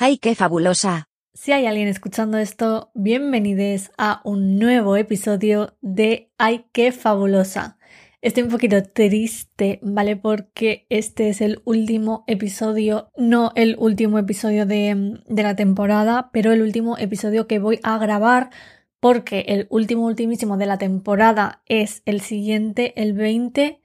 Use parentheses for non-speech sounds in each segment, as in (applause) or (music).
¡Ay, qué fabulosa! Si hay alguien escuchando esto, bienvenidos a un nuevo episodio de ¡Ay, qué fabulosa! Estoy un poquito triste, ¿vale? Porque este es el último episodio, no el último episodio de, de la temporada, pero el último episodio que voy a grabar porque el último ultimísimo de la temporada es el siguiente, el 20,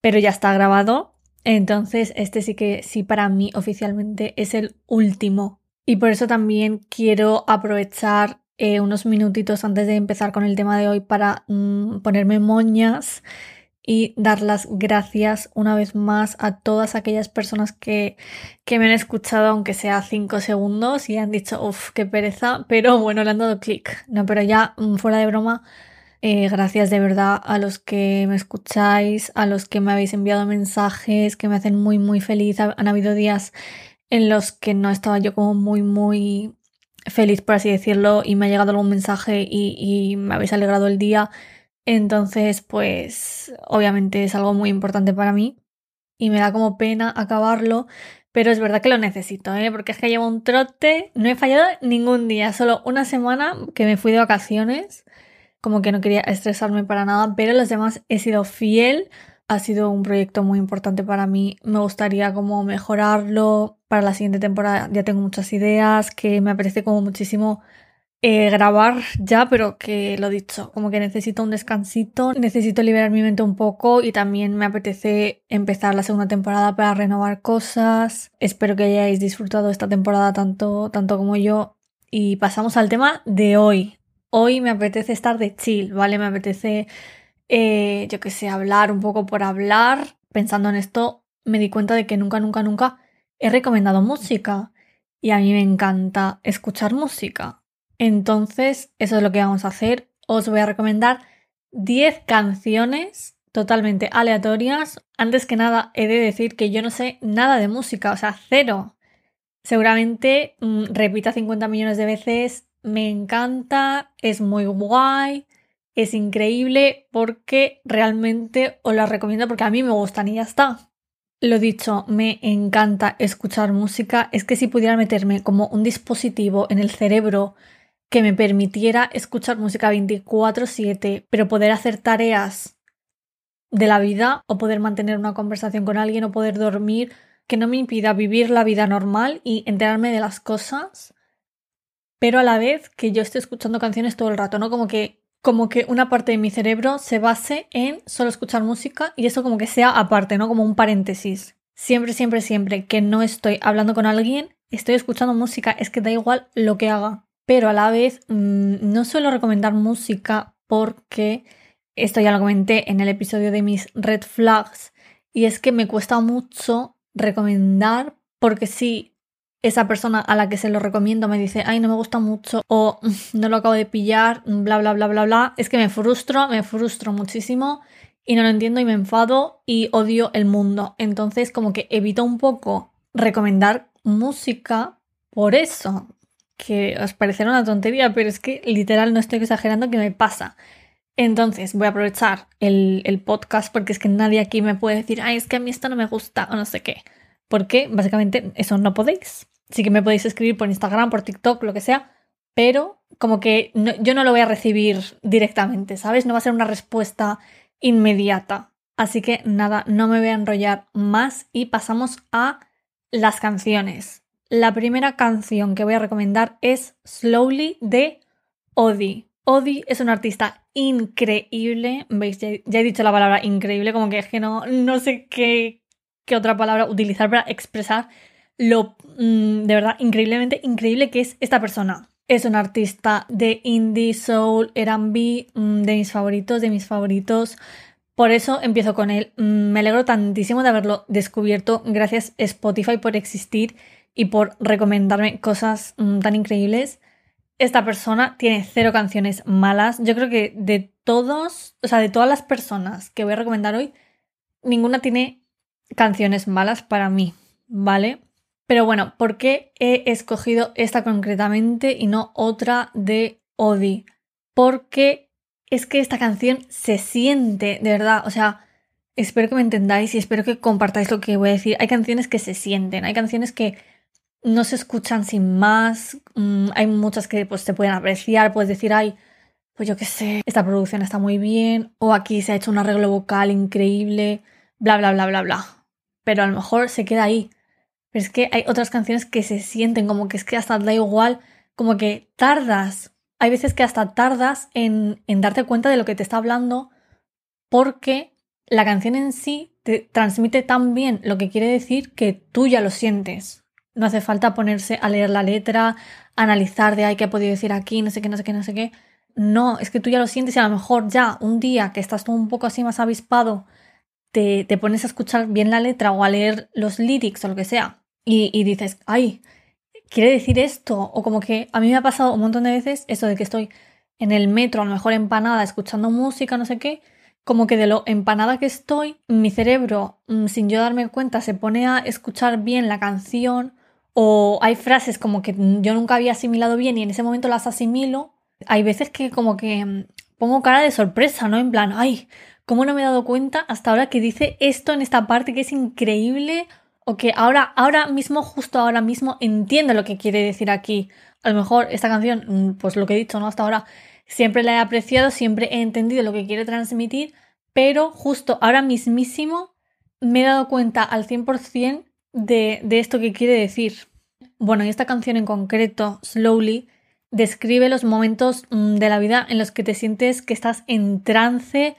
pero ya está grabado. Entonces, este sí que sí para mí oficialmente es el último. Y por eso también quiero aprovechar eh, unos minutitos antes de empezar con el tema de hoy para mm, ponerme moñas y dar las gracias una vez más a todas aquellas personas que, que me han escuchado, aunque sea cinco segundos, y han dicho, uff, qué pereza, pero bueno, le han dado clic. No, pero ya mm, fuera de broma, eh, gracias de verdad a los que me escucháis, a los que me habéis enviado mensajes que me hacen muy, muy feliz. Han habido días en los que no estaba yo como muy, muy feliz, por así decirlo, y me ha llegado algún mensaje y, y me habéis alegrado el día. Entonces, pues obviamente es algo muy importante para mí y me da como pena acabarlo, pero es verdad que lo necesito, ¿eh? porque es que llevo un trote, no he fallado ningún día, solo una semana que me fui de vacaciones, como que no quería estresarme para nada, pero los demás he sido fiel, ha sido un proyecto muy importante para mí, me gustaría como mejorarlo para la siguiente temporada, ya tengo muchas ideas, que me apetece como muchísimo eh, grabar ya, pero que lo dicho, como que necesito un descansito, necesito liberar mi mente un poco y también me apetece empezar la segunda temporada para renovar cosas. Espero que hayáis disfrutado esta temporada tanto, tanto como yo. Y pasamos al tema de hoy. Hoy me apetece estar de chill, ¿vale? Me apetece, eh, yo que sé, hablar un poco por hablar. Pensando en esto, me di cuenta de que nunca, nunca, nunca he recomendado música. Y a mí me encanta escuchar música. Entonces, eso es lo que vamos a hacer. Os voy a recomendar 10 canciones totalmente aleatorias. Antes que nada, he de decir que yo no sé nada de música, o sea, cero. Seguramente mm, repita 50 millones de veces, me encanta, es muy guay, es increíble porque realmente os la recomiendo porque a mí me gustan y ya está. Lo dicho, me encanta escuchar música. Es que si pudiera meterme como un dispositivo en el cerebro que me permitiera escuchar música 24/7, pero poder hacer tareas de la vida o poder mantener una conversación con alguien o poder dormir, que no me impida vivir la vida normal y enterarme de las cosas, pero a la vez que yo esté escuchando canciones todo el rato, ¿no? Como que como que una parte de mi cerebro se base en solo escuchar música y eso como que sea aparte, ¿no? Como un paréntesis. Siempre, siempre, siempre que no estoy hablando con alguien, estoy escuchando música, es que da igual lo que haga pero a la vez mm, no suelo recomendar música porque esto ya lo comenté en el episodio de mis red flags y es que me cuesta mucho recomendar porque si esa persona a la que se lo recomiendo me dice, ay, no me gusta mucho o mm, no lo acabo de pillar, bla, bla, bla, bla, bla, es que me frustro, me frustro muchísimo y no lo entiendo y me enfado y odio el mundo. Entonces como que evito un poco recomendar música por eso, que os parecerá una tontería, pero es que literal no estoy exagerando que me pasa. Entonces voy a aprovechar el, podcast porque es que nadie aquí me puede decir, ay, es que a mí esto no me gusta o no sé qué. Porque básicamente eso no podéis. Sí que me podéis escribir por Instagram, por TikTok, lo que sea, pero como que yo no lo voy a recibir directamente, ¿sabes? No va a ser una respuesta inmediata. Así que nada, no me voy a enrollar más y pasamos a las canciones. La primera canción que voy a recomendar es Slowly de Odi. Odi es un artista increíble. ¿Veis? Ya, he dicho la palabra increíble, como que es que no, no sé qué, qué otra palabra utilizar para expresar lo mm, de verdad increíblemente increíble que es esta persona. Es un artista de indie, soul, R&B, mm, de mis favoritos, de mis favoritos. Por eso empiezo con él. Mm, me alegro tantísimo de haberlo descubierto. Gracias Spotify por existir y por recomendarme cosas tan increíbles. Esta persona tiene cero canciones malas. Yo creo que de todos, o sea, de todas las personas que voy a recomendar hoy, ninguna tiene canciones malas para mí, ¿vale? Pero bueno, ¿por qué he escogido esta concretamente y no otra de Odi? Porque es que esta canción se siente, de verdad, o sea, espero que me entendáis y espero que compartáis lo que voy a decir. Hay canciones que se sienten, hay canciones que no se escuchan sin más. Mm, hay muchas que pues, se pueden apreciar, puedes decir, ay, pues yo qué sé, esta producción está muy bien, o aquí se ha hecho un arreglo vocal increíble, bla, bla, bla, bla, bla. Pero a lo mejor se queda ahí. Pero es que hay otras canciones que se sienten como que es que hasta da igual, como que tardas. Hay veces que hasta tardas en, en darte cuenta de lo que te está hablando porque la canción en sí te transmite tan bien lo que quiere decir que tú ya lo sientes. No hace falta ponerse a leer la letra, analizar de ay, qué ha podido decir aquí, no sé qué, no sé qué, no sé qué. No, es que tú ya lo sientes y a lo mejor ya un día que estás un poco así más avispado, te, te pones a escuchar bien la letra o a leer los lyrics o lo que sea y, y dices, ay, quiere decir esto. O como que a mí me ha pasado un montón de veces eso de que estoy en el metro, a lo mejor empanada, escuchando música, no sé qué, como que de lo empanada que estoy, mi cerebro, mm, sin yo darme cuenta, se pone a escuchar bien la canción o hay frases como que yo nunca había asimilado bien y en ese momento las asimilo. Hay veces que como que mm, pongo cara de sorpresa, ¿no? En plan, ay, ¿cómo no me he dado cuenta hasta ahora que dice esto en esta parte que es increíble? O que ahora, ahora mismo, justo ahora mismo, entiendo lo que quiere decir aquí. A lo mejor esta canción, mm, pues lo que he dicho, ¿no? Hasta ahora Siempre la he apreciado, siempre he entendido lo que quiere transmitir, pero justo ahora mismísimo me he dado cuenta al 100% de, de esto que quiere decir. Bueno, y esta canción en concreto, Slowly, describe los momentos mm, de la vida en los que te sientes que estás en trance,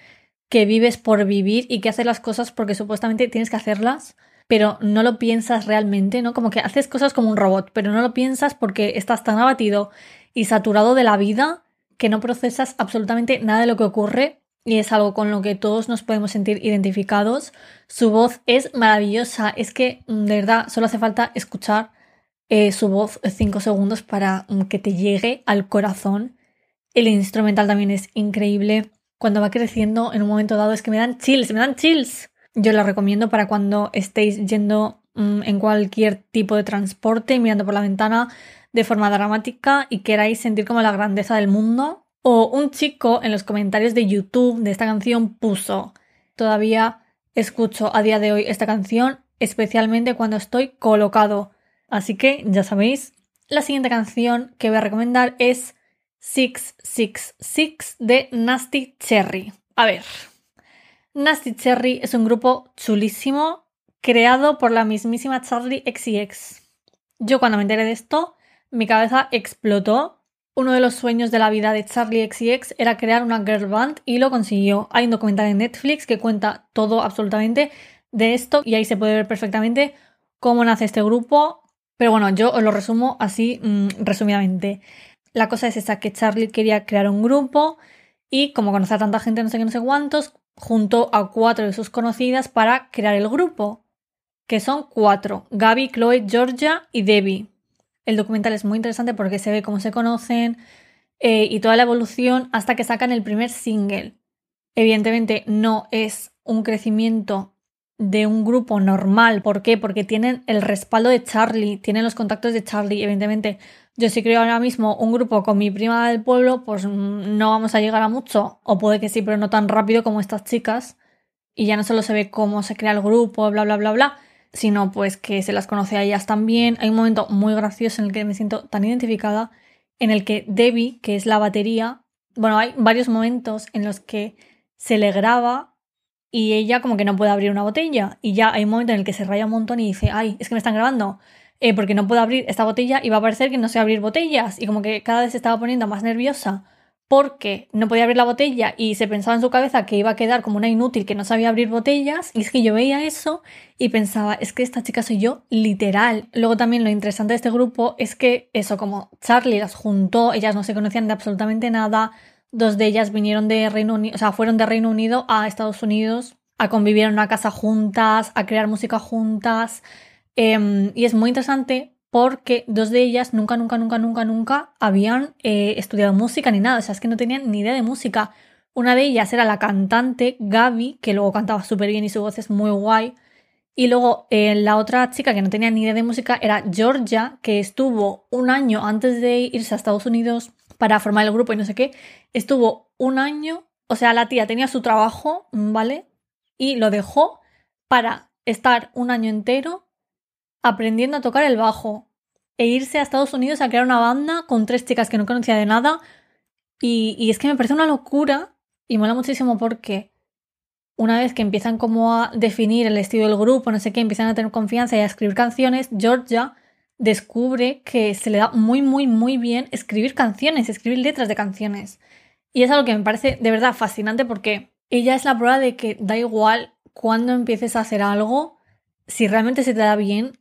que vives por vivir y que haces las cosas porque supuestamente tienes que hacerlas, pero no lo piensas realmente, ¿no? Como que haces cosas como un robot, pero no lo piensas porque estás tan abatido y saturado de la vida que no procesas absolutamente nada de lo que ocurre y es algo con lo que todos nos podemos sentir identificados. Su voz es maravillosa, es que mm, de verdad solo hace falta escuchar eh, su voz cinco segundos para mm, que te llegue al corazón. El instrumental también es increíble. Cuando va creciendo en un momento dado es que me dan chills, me dan chills. Yo la recomiendo para cuando estéis yendo mm, en cualquier tipo de transporte, mirando por la ventana, de forma dramática y queráis sentir como la grandeza del mundo. O un chico en los comentarios de YouTube de esta canción puso, todavía escucho a día de hoy esta canción, especialmente cuando estoy colocado. Así que ya sabéis, la siguiente canción que voy a recomendar es 666 de Nasty Cherry. A ver, Nasty Cherry es un grupo chulísimo creado por la mismísima Charlie XCX. Yo cuando me enteré de esto mi cabeza explotó. Uno de los sueños de la vida de Charlie XCX era crear una girl band y lo consiguió. Hay un documental en Netflix que cuenta todo absolutamente de esto y ahí se puede ver perfectamente cómo nace este grupo. Pero bueno, yo os lo resumo así mm, resumidamente. La cosa es esa que Charlie quería crear un grupo y como conoce a tanta gente no sé qué no sé cuántos, juntó a cuatro de sus conocidas para crear el grupo, que son cuatro, Gaby, Chloe, Georgia y Debbie. El documental es muy interesante porque se ve cómo se conocen eh, y toda la evolución hasta que sacan el primer single. Evidentemente no es un crecimiento de un grupo normal. ¿Por qué? Porque tienen el respaldo de Charlie, tienen los contactos de Charlie. Evidentemente, yo si creo ahora mismo un grupo con mi prima del pueblo, pues mm, no vamos a llegar a mucho. O puede que sí, pero no tan rápido como estas chicas. Y ya no solo se ve cómo se crea el grupo, bla, bla, bla, bla, sino pues que se las conoce a ellas también. Hay un momento muy gracioso en el que me siento tan identificada, en el que Debbie, que es la batería, bueno, hay varios momentos en los que se le graba y ella como que no puede abrir una botella y ya hay un momento en el que se raya un montón y dice, ay, es que me están grabando. Eh, porque no puedo abrir esta botella y va a parecer que no sé abrir botellas y como que cada vez se estaba poniendo más nerviosa porque no podía abrir la botella y se pensaba en su cabeza que iba a quedar como una inútil que no sabía abrir botellas. Y es que yo veía eso y pensaba, es que esta chica soy yo literal. Luego también lo interesante de este grupo es que eso, como Charlie las juntó, ellas no se conocían de absolutamente nada. Dos de ellas vinieron de Reino Unido, o sea, fueron de Reino Unido a Estados Unidos a convivir en una casa juntas, a crear música juntas. Em, y es muy interesante porque dos de ellas nunca, nunca, nunca, nunca, nunca habían eh, estudiado música ni nada, o sea, es que no tenían ni idea de música. Una de ellas era la cantante Gaby, que luego cantaba súper bien y su voz es muy guay. Y luego eh, la otra chica que no tenía ni idea de música era Georgia, que estuvo un año antes de irse a Estados Unidos para formar el grupo y no sé qué. Estuvo un año, o sea, la tía tenía su trabajo, ¿vale? Y lo dejó para estar un año entero aprendiendo a tocar el bajo. e irse a Estados Unidos a crear una banda con tres chicas que no conocía de nada. Y, es que me parece una locura y mola muchísimo porque una vez que empiezan como a definir el estilo del grupo, no sé qué, empiezan a tener confianza y a escribir canciones, Georgia descubre que se le da muy, muy, muy bien escribir canciones, escribir letras de canciones. Y es algo que me parece de verdad fascinante porque ella es la prueba de que da igual cuando empieces a hacer algo, si realmente se te da bien,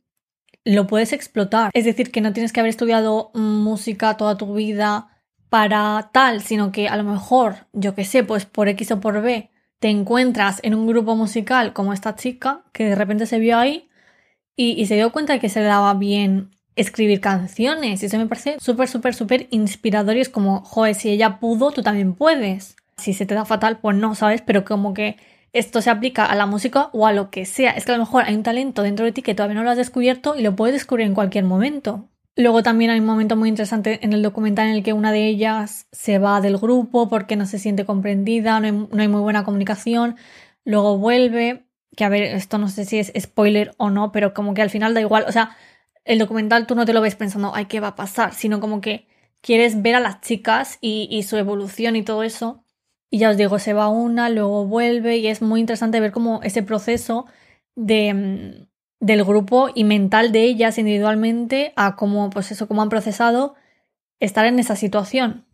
lo puedes explotar. Es decir, que no tienes que haber estudiado música toda tu vida para tal, sino que a lo mejor, yo qué sé, pues por X o por B, te encuentras en un grupo musical como esta chica que de repente se vio ahí y, se dio cuenta de que se le daba bien escribir canciones. Y eso me parece súper, súper, súper inspirador y es como, joder, si ella pudo, tú también puedes. Si se te da fatal, pues no, ¿sabes? Pero como que esto se aplica a la música o a lo que sea. Es que a lo mejor hay un talento dentro de ti que todavía no lo has descubierto y lo puedes descubrir en cualquier momento. Luego también hay un momento muy interesante en el documental en el que una de ellas se va del grupo porque no se siente comprendida, no hay, muy buena comunicación, luego vuelve, que a ver, esto no sé si es spoiler o no, pero como que al final da igual, o sea, el documental tú no te lo ves pensando, ay, ¿qué va a pasar? Sino como que quieres ver a las chicas y su evolución y todo eso. Y ya os digo, se va una, luego vuelve y es muy interesante ver cómo ese proceso de mm, del grupo y mental de ellas individualmente a cómo, pues eso, cómo han procesado estar en esa situación.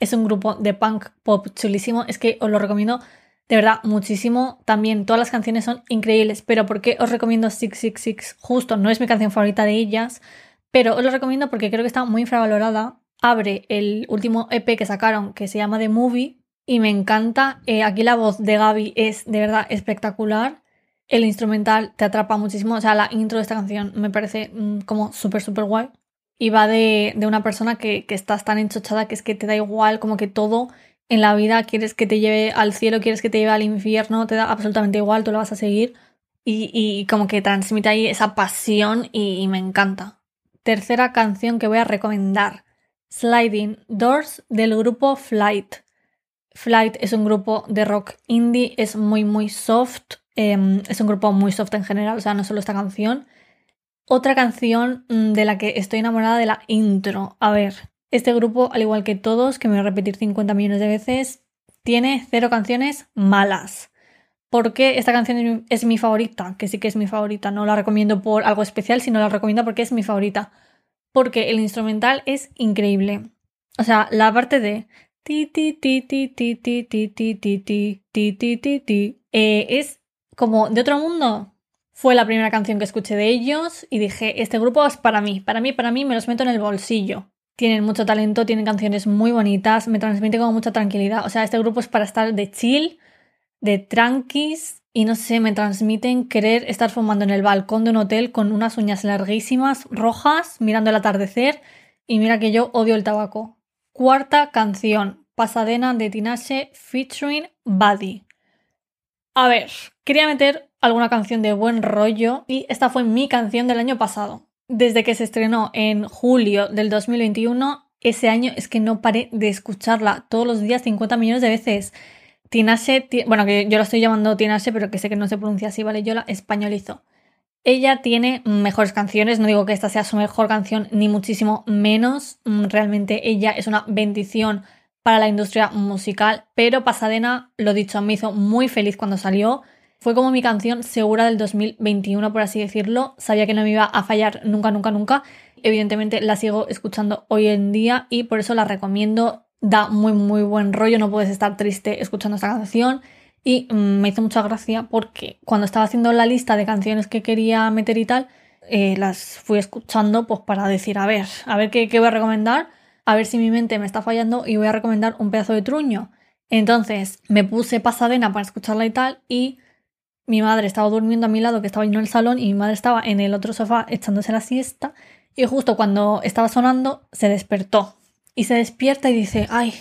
Es un grupo de punk pop chulísimo, es que os lo recomiendo de verdad muchísimo. También todas las canciones son increíbles, pero ¿por qué os recomiendo 666? Justo, no es mi canción favorita de ellas, pero os lo recomiendo porque creo que está muy infravalorada. Abre el último EP que sacaron que se llama The Movie y me encanta. Eh, aquí la voz de Gaby es de verdad espectacular el instrumental te atrapa muchísimo. O sea, la intro de esta canción me parece mm, como súper, súper guay. Y va de, una persona que, que, estás tan enchochada que es que te da igual, como que todo en la vida quieres que te lleve al cielo, quieres que te lleve al infierno, te da absolutamente igual, tú lo vas a seguir. Y, y como que transmite ahí esa pasión y me encanta. Tercera canción que voy a recomendar. Sliding Doors del grupo Flight. Flight es un grupo de rock indie, es muy muy soft, Em, es un grupo muy soft en general, o sea, no solo esta canción. Otra canción mm, de la que estoy enamorada de la intro. A ver, este grupo, al igual que todos, que me voy a repetir 50 millones de veces, tiene cero canciones malas. ¿Por qué esta canción es mi favorita? Que sí que es mi favorita. No la recomiendo por algo especial, sino la recomiendo porque es mi favorita. Porque el instrumental es increíble. O sea, la parte de ti ti ti ti ti ti ti ti ti es como de otro mundo. Fue la primera canción que escuché de ellos y dije, este grupo es para mí, para mí, para mí, me los meto en el bolsillo. Tienen mucho talento, tienen canciones muy bonitas, me transmite como mucha tranquilidad. O sea, este grupo es para estar de chill, de tranquis y no sé, me transmiten querer estar fumando en el balcón de un hotel con unas uñas larguísimas, rojas, mirando el atardecer y mira que yo odio el tabaco. Cuarta canción, Pasadena de Tinashe featuring Buddy. A ver, quería meter alguna canción de buen rollo y esta fue mi canción del año pasado. Desde que se estrenó en julio del 2021, ese año es que no paré de escucharla todos los días 50 millones de veces. Tinashe, bueno, que yo la estoy llamando Tinashe, pero que sé que no se pronuncia así, ¿vale? Yo la españolizo. Ella tiene mejores canciones, no digo que esta sea su mejor canción, ni muchísimo menos. Mm, realmente ella es una bendición para la industria musical, pero Pasadena, lo dicho, me hizo muy feliz cuando salió. Fue como mi canción segura del 2021, por así decirlo. Sabía que no me iba a fallar nunca, nunca, nunca. Evidentemente la sigo escuchando hoy en día y por eso la recomiendo. Da muy, muy buen rollo, no puedes estar triste escuchando esta canción. Y mm, me hizo mucha gracia porque cuando estaba haciendo la lista de canciones que quería meter y tal, eh, las fui escuchando pues para decir, a ver, a ver qué, qué voy a recomendar a ver si mi mente me está fallando y voy a recomendar un pedazo de truño. Entonces me puse pasadena para escucharla y tal y mi madre estaba durmiendo a mi lado, que estaba yo en el salón, y mi madre estaba en el otro sofá echándose la siesta. Y justo cuando estaba sonando, se despertó. Y se despierta y dice, ay,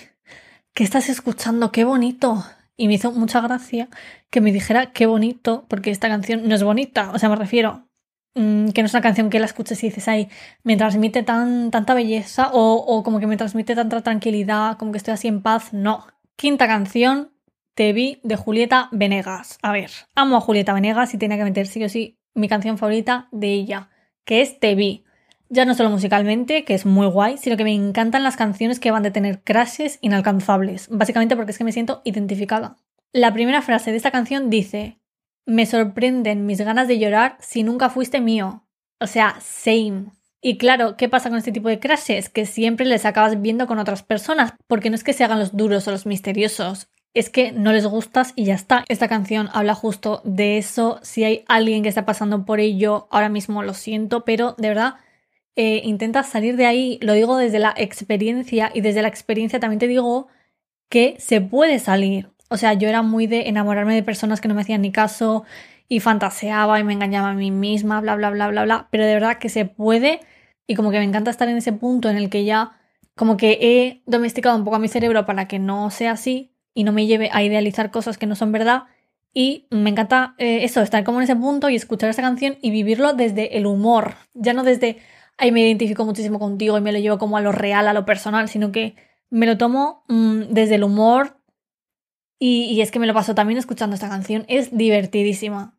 ¿qué estás escuchando? ¡Qué bonito! Y me hizo mucha gracia que me dijera qué bonito, porque esta canción no es bonita. O sea, me refiero, Mm, que no es una canción que la escuches y dices, ay, me transmite tan, tanta belleza o, o, como que me transmite tanta tranquilidad, como que estoy así en paz. No. Quinta canción, Te vi de Julieta Venegas. A ver, amo a Julieta Venegas y tiene que meter sí o sí mi canción favorita de ella, que es Te vi. Ya no solo musicalmente, que es muy guay, sino que me encantan las canciones que van de tener crashes inalcanzables, básicamente porque es que me siento identificada. La primera frase de esta canción dice, me sorprenden mis ganas de llorar si nunca fuiste mío. O sea, same. Y claro, ¿qué pasa con este tipo de crashes? Que siempre les acabas viendo con otras personas, porque no es que se hagan los duros o los misteriosos, es que no les gustas y ya está. Esta canción habla justo de eso. Si hay alguien que está pasando por ello, ahora mismo lo siento, pero de verdad eh, intenta salir de ahí. Lo digo desde la experiencia y desde la experiencia también te digo que se puede salir. O sea, yo era muy de enamorarme de personas que no me hacían ni caso y fantaseaba y me engañaba a mí misma, bla, bla, bla, bla, bla. Pero de verdad que se puede y como que me encanta estar en ese punto en el que ya como que he domesticado un poco a mi cerebro para que no sea así y no me lleve a idealizar cosas que no son verdad. Y me encanta eh, eso, estar como en ese punto y escuchar esa canción y vivirlo desde el humor, ya no desde, ahí me identifico muchísimo contigo y me lo llevo como a lo real, a lo personal, sino que me lo tomo mm, desde el humor y, es que me lo paso también escuchando esta canción, es divertidísima.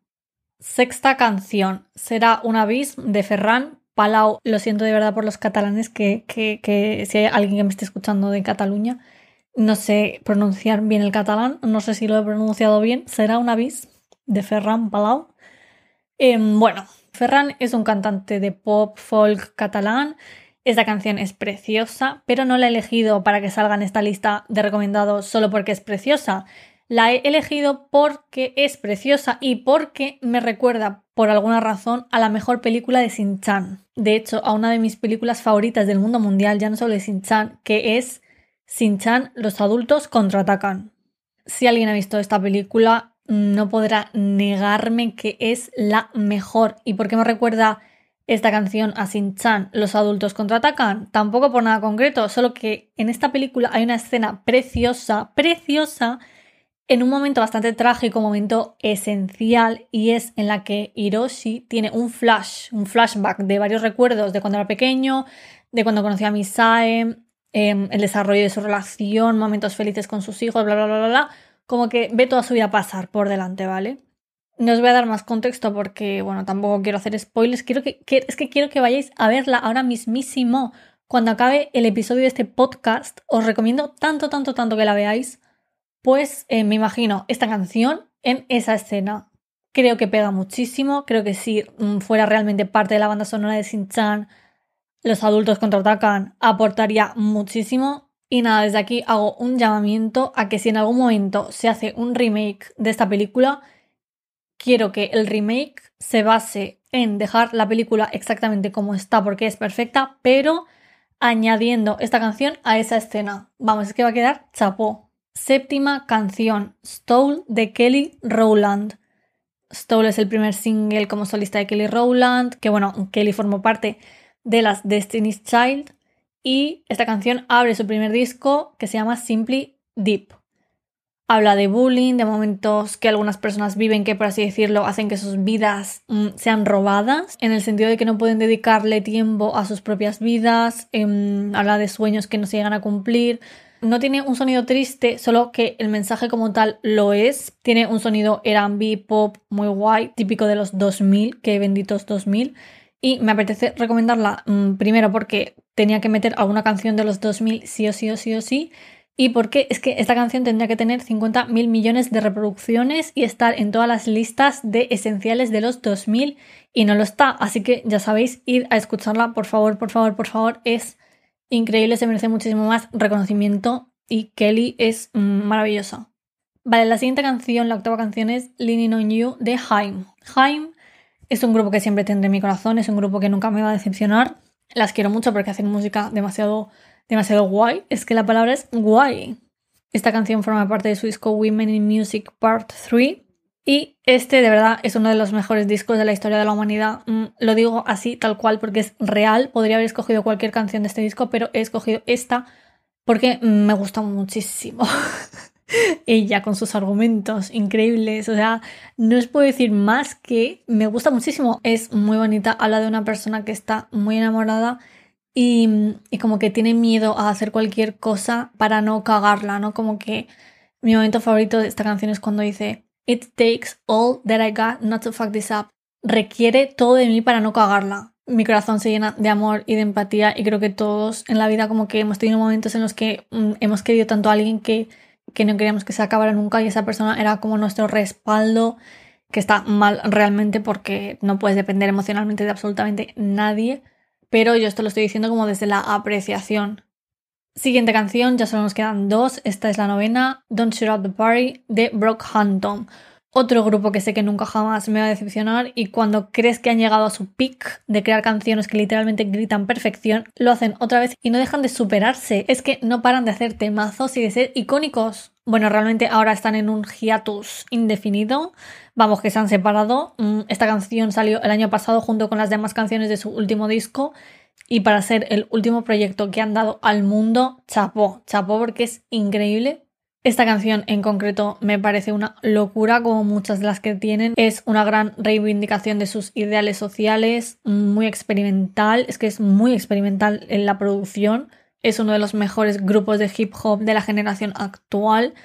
Sexta canción será una bis de Ferran Palau. Lo siento de verdad por los catalanes que, que, si hay alguien que me esté escuchando de Cataluña, no sé pronunciar bien el catalán, no sé si lo he pronunciado bien, será una bis de Ferran Palau. Em, bueno, Ferran es un cantante de pop folk catalán. Esta canción es preciosa, pero no la he elegido para que salga en esta lista de recomendados solo porque es preciosa. La he elegido porque es preciosa y porque me recuerda, por alguna razón, a la mejor película de Sin-Chan. De hecho, a una de mis películas favoritas del mundo mundial, ya no solo de Sin-Chan, que es Sin-Chan, los adultos contraatacan. Si alguien ha visto esta película, no podrá negarme que es la mejor. ¿Y por qué me recuerda esta canción a Sin-Chan? Los adultos contraatacan. Tampoco por nada concreto, solo que en esta película hay una escena preciosa, preciosa, en un momento bastante trágico, momento esencial, y es en la que Hiroshi tiene un flash, un flashback de varios recuerdos de cuando era pequeño, de cuando conoció a Misae, Em, el desarrollo de su relación, momentos felices con sus hijos, bla, bla, bla, bla, bla, como que ve toda su vida pasar por delante, ¿vale? No os voy a dar más contexto porque, bueno, tampoco quiero hacer spoilers. Quiero que, es que quiero que vayáis a verla ahora mismísimo. Cuando acabe el episodio de este podcast, os recomiendo tanto, tanto, tanto que la veáis. Pues eh, me imagino esta canción en esa escena. Creo que pega muchísimo. Creo que si mm, fuera realmente parte de la banda sonora de Shin-Chan, los adultos contraatacan aportaría muchísimo. Y nada, desde aquí hago un llamamiento a que si en algún momento se hace un remake de esta película, quiero que el remake se base en dejar la película exactamente como está porque es perfecta, pero añadiendo esta canción a esa escena. Vamos, es que va a quedar chapó. Séptima canción, Stole de Kelly Rowland. Stole es el primer single como solista de Kelly Rowland, que bueno, Kelly formó parte de las Destiny's Child y esta canción abre su primer disco que se llama Simply Deep. Habla de bullying, de momentos que algunas personas viven que, por así decirlo, hacen que sus vidas mm, sean robadas, en el sentido de que no pueden dedicarle tiempo a sus propias vidas, em, habla de sueños que no se llegan a cumplir. No tiene un sonido triste, solo que el mensaje como tal lo es. Tiene un sonido R&B pop muy guay, típico de los 2000, que benditos 2000 y me apetece recomendarla mm, primero porque tenía que meter alguna canción de los 2000 sí o sí o sí o sí. Y porque es que esta canción tendría que tener 50 mil millones de reproducciones y estar en todas las listas de esenciales de los 2000 y no lo está. Así que ya sabéis, ir a escucharla, por favor, por favor, por favor. Es increíble, se merece muchísimo más reconocimiento y Kelly es mm, maravillosa. Vale, la siguiente canción, la octava canción es Leaning on You de Haim. Haim es un grupo que siempre tendré en mi corazón, es un grupo que nunca me va a decepcionar. Las quiero mucho porque hacen música demasiado, demasiado guay. Es que la palabra es guay. Esta canción forma parte de su disco Women in Music Part 3. Y este de verdad es uno de los mejores discos de la historia de la humanidad. Mm, lo digo así, tal cual, porque es real. Podría haber escogido cualquier canción de este disco, pero he escogido esta porque me gusta muchísimo. (laughs) (laughs) ella con sus argumentos increíbles. O sea, no os puedo decir más que me gusta muchísimo. Es muy bonita. Habla de una persona que está muy enamorada y, y, como que tiene miedo a hacer cualquier cosa para no cagarla, ¿no? Como que mi momento favorito de esta canción es cuando dice It takes all that I got not to fuck this up. Requiere todo de mí para no cagarla. mi corazón se llena de amor y de empatía y creo que todos en la vida como que hemos tenido momentos en los que mm, hemos querido tanto a alguien que, que no queríamos que se acabara nunca y esa persona era como nuestro respaldo, que está mal realmente porque no puedes depender emocionalmente de absolutamente nadie, pero yo esto lo estoy diciendo como desde la apreciación. Siguiente canción, ya solo nos quedan dos, esta es la novena, Don't Shoot Up the Party de Brockhampton otro grupo que sé que nunca jamás me va a decepcionar y cuando crees que han llegado a su peak de crear canciones que literalmente gritan perfección, lo hacen otra vez y no dejan de superarse. Es que no paran de hacer temazos y de ser icónicos. Bueno, realmente ahora están en un hiatus indefinido. Vamos, que se han separado. Mm, esta canción salió el año pasado junto con las demás canciones de su último disco. Y para ser el último proyecto que han dado al mundo, chapó, chapó porque es increíble. Esta canción en concreto me parece una locura, como muchas de las que tienen. Es una gran reivindicación de sus ideales sociales, muy experimental. Es que es muy experimental en la producción. Es uno de los mejores grupos de hip hop de la generación actual.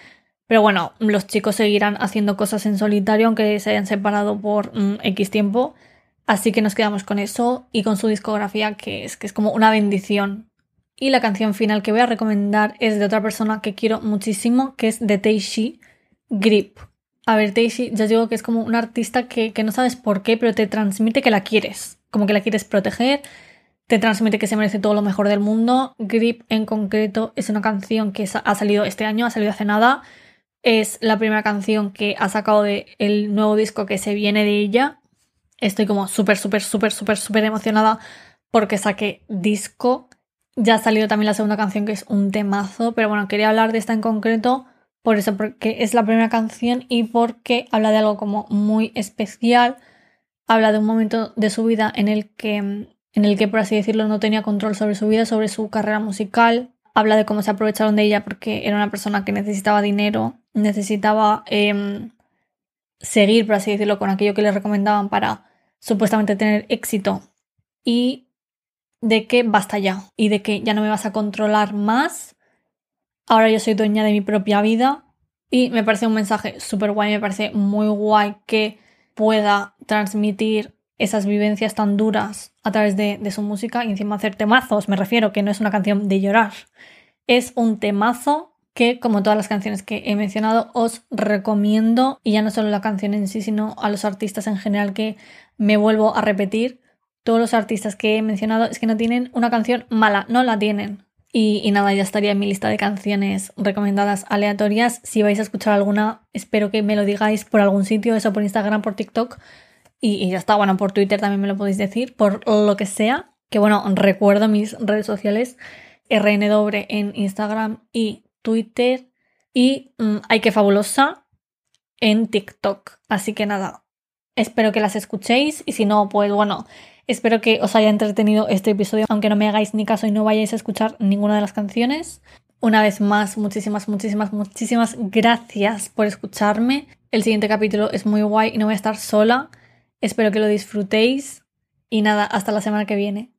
Pero bueno, los chicos seguirán haciendo cosas en solitario, aunque se hayan separado por mm, X tiempo. Así que nos quedamos con eso y con su discografía, que es, que es como una bendición y la canción final que voy a recomendar es de otra persona que quiero muchísimo, que es de Teishi, Grip. A ver, Teishi, ya digo que es como un artista que, no sabes por qué, pero te transmite que la quieres, como que la quieres proteger, te transmite que se merece todo lo mejor del mundo. Grip en concreto es una canción que ha salido este año, ha salido hace nada. Es la primera canción que ha sacado del nuevo disco que se viene de ella. Estoy como súper, súper, súper, súper, súper emocionada porque saqué disco ya ha salido también la segunda canción que es un temazo, pero bueno, quería hablar de esta en concreto por eso, porque es la primera canción y porque habla de algo como muy especial, habla de un momento de su vida en el que, en el que por así decirlo, no tenía control sobre su vida, sobre su carrera musical, habla de cómo se aprovecharon de ella porque era una persona que necesitaba dinero, necesitaba em, seguir, por así decirlo, con aquello que le recomendaban para supuestamente tener éxito. Y de que basta ya y de que ya no me vas a controlar más. Ahora yo soy dueña de mi propia vida y me parece un mensaje súper guay, me parece muy guay que pueda transmitir esas vivencias tan duras a través de, de, su música y encima hacer temazos, me refiero que no es una canción de llorar, es un temazo que como todas las canciones que he mencionado os recomiendo. Y ya no solo la canción en sí, sino a los artistas en general que me vuelvo a repetir todos los artistas que he mencionado es que no tienen una canción mala, no la tienen. Y, nada, ya estaría en mi lista de canciones recomendadas aleatorias. Si vais a escuchar alguna, espero que me lo digáis por algún sitio, eso por Instagram, por TikTok. Y, ya está, bueno, por Twitter también me lo podéis decir, por lo que sea. Que bueno, recuerdo mis redes sociales, RNW en Instagram y Twitter. Y mm, Ay que fabulosa en TikTok. Así que nada, espero que las escuchéis. Y si no, pues bueno, Espero que os haya entretenido este episodio, aunque no me hagáis ni caso y no vayáis a escuchar ninguna de las canciones. Una vez más, muchísimas, muchísimas, muchísimas gracias por escucharme. El siguiente capítulo es muy guay y no voy a estar sola. Espero que lo disfrutéis. Y nada, hasta la semana que viene.